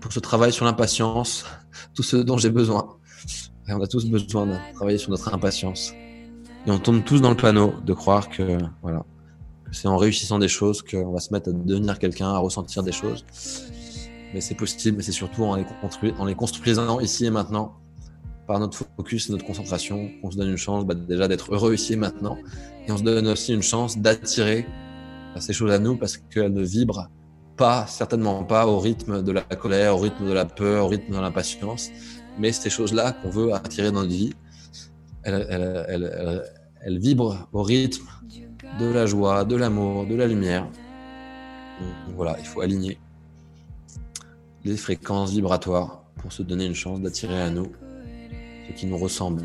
pour ce travail sur l'impatience, tout ce dont j'ai besoin. Et on a tous besoin de travailler sur notre impatience. Et on tombe tous dans le panneau de croire que voilà, c'est en réussissant des choses qu'on va se mettre à devenir quelqu'un, à ressentir des choses. Mais c'est possible, mais c'est surtout en les, construisant ici et maintenant, par notre focus et notre concentration, qu'on se donne une chance bah, déjà d'être heureux ici et maintenant. Et on se donne aussi une chance d'attirer ces choses à nous parce qu'elles ne vibrent pas, certainement pas au rythme de la colère, au rythme de la peur, au rythme de l'impatience. Mais ces choses-là qu'on veut attirer dans notre vie, elles, vibrent au rythme de la joie, de l'amour, de la lumière. voilà, il faut aligner les fréquences vibratoires pour se donner une chance d'attirer à nous ce qui nous ressemble.